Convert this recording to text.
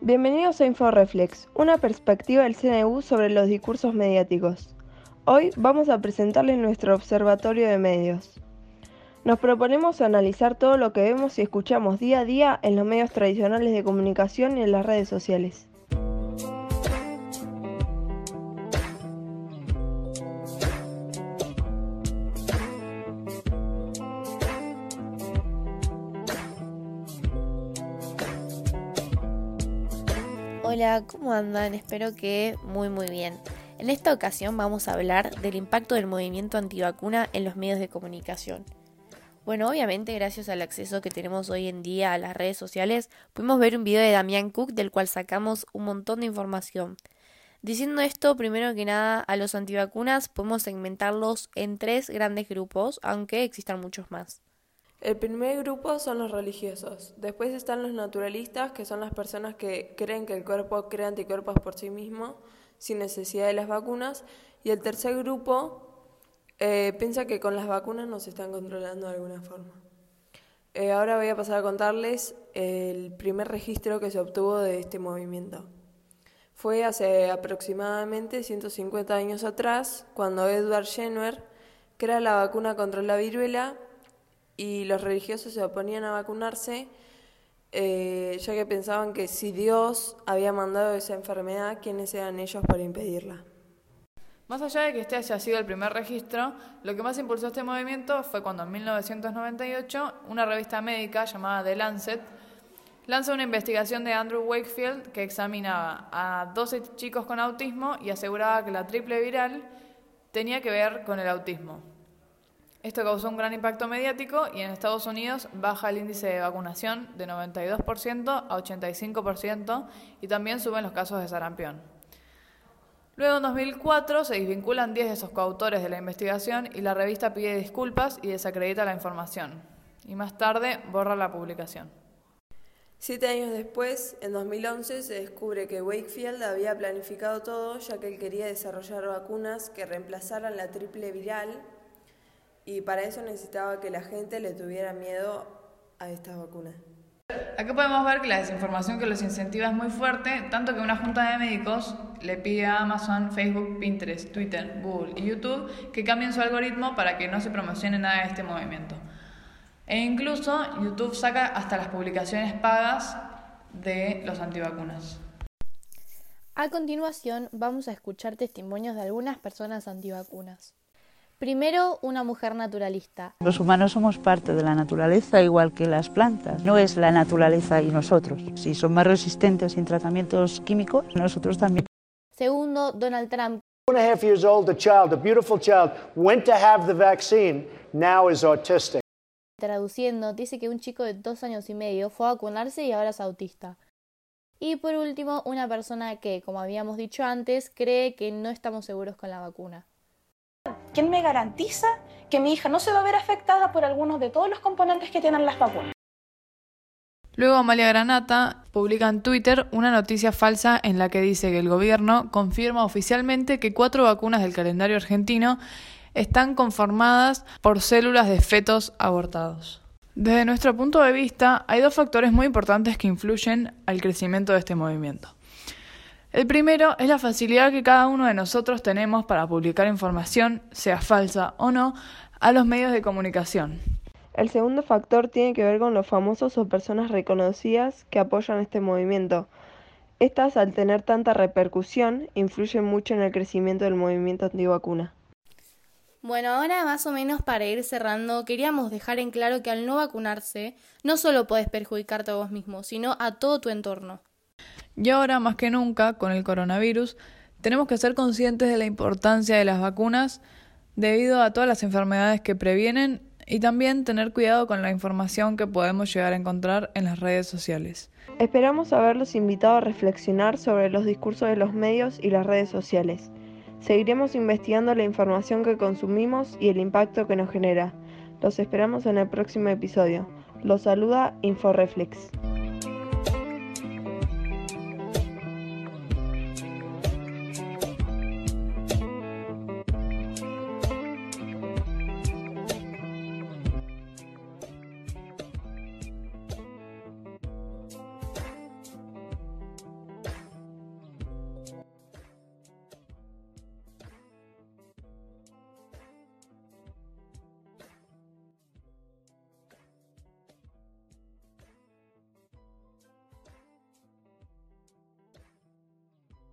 Bienvenidos a InfoReflex, una perspectiva del CNU sobre los discursos mediáticos. Hoy vamos a presentarles nuestro observatorio de medios. Nos proponemos analizar todo lo que vemos y escuchamos día a día en los medios tradicionales de comunicación y en las redes sociales. Hola, ¿cómo andan? Espero que muy muy bien. En esta ocasión vamos a hablar del impacto del movimiento antivacuna en los medios de comunicación. Bueno, obviamente gracias al acceso que tenemos hoy en día a las redes sociales, pudimos ver un video de Damián Cook del cual sacamos un montón de información. Diciendo esto, primero que nada, a los antivacunas podemos segmentarlos en tres grandes grupos, aunque existan muchos más. El primer grupo son los religiosos. Después están los naturalistas, que son las personas que creen que el cuerpo crea anticuerpos por sí mismo, sin necesidad de las vacunas. Y el tercer grupo eh, piensa que con las vacunas nos están controlando de alguna forma. Eh, ahora voy a pasar a contarles el primer registro que se obtuvo de este movimiento. Fue hace aproximadamente 150 años atrás, cuando Edward Jenner crea la vacuna contra la viruela y los religiosos se oponían a vacunarse, eh, ya que pensaban que si Dios había mandado esa enfermedad, ¿quiénes eran ellos para impedirla? Más allá de que este haya sido el primer registro, lo que más impulsó este movimiento fue cuando en 1998 una revista médica llamada The Lancet lanza una investigación de Andrew Wakefield que examinaba a 12 chicos con autismo y aseguraba que la triple viral tenía que ver con el autismo. Esto causó un gran impacto mediático y en Estados Unidos baja el índice de vacunación de 92% a 85% y también suben los casos de sarampión. Luego en 2004 se desvinculan 10 de esos coautores de la investigación y la revista pide disculpas y desacredita la información. Y más tarde borra la publicación. Siete años después, en 2011, se descubre que Wakefield había planificado todo ya que él quería desarrollar vacunas que reemplazaran la triple viral y para eso necesitaba que la gente le tuviera miedo a estas vacunas. Aquí podemos ver que la desinformación que los incentiva es muy fuerte, tanto que una junta de médicos le pide a Amazon, Facebook, Pinterest, Twitter, Google y YouTube que cambien su algoritmo para que no se promocione nada de este movimiento. E incluso YouTube saca hasta las publicaciones pagas de los antivacunas. A continuación vamos a escuchar testimonios de algunas personas antivacunas. Primero, una mujer naturalista. Los humanos somos parte de la naturaleza igual que las plantas. No es la naturaleza y nosotros. Si son más resistentes sin tratamientos químicos, nosotros también. Segundo, Donald Trump. One and a half years old, a child, a beautiful child, went to have the vaccine, now is autistic. Traduciendo, dice que un chico de dos años y medio fue a vacunarse y ahora es autista. Y por último, una persona que, como habíamos dicho antes, cree que no estamos seguros con la vacuna. ¿Quién me garantiza que mi hija no se va a ver afectada por algunos de todos los componentes que tienen las vacunas? Luego Amalia Granata publica en Twitter una noticia falsa en la que dice que el gobierno confirma oficialmente que cuatro vacunas del calendario argentino están conformadas por células de fetos abortados. Desde nuestro punto de vista, hay dos factores muy importantes que influyen al crecimiento de este movimiento. El primero es la facilidad que cada uno de nosotros tenemos para publicar información, sea falsa o no, a los medios de comunicación. El segundo factor tiene que ver con los famosos o personas reconocidas que apoyan este movimiento. Estas, al tener tanta repercusión, influyen mucho en el crecimiento del movimiento antivacuna. Bueno, ahora más o menos para ir cerrando, queríamos dejar en claro que al no vacunarse, no solo puedes perjudicarte a vos mismo, sino a todo tu entorno. Y ahora, más que nunca, con el coronavirus, tenemos que ser conscientes de la importancia de las vacunas debido a todas las enfermedades que previenen y también tener cuidado con la información que podemos llegar a encontrar en las redes sociales. Esperamos haberlos invitado a reflexionar sobre los discursos de los medios y las redes sociales. Seguiremos investigando la información que consumimos y el impacto que nos genera. Los esperamos en el próximo episodio. Los saluda InfoReflex.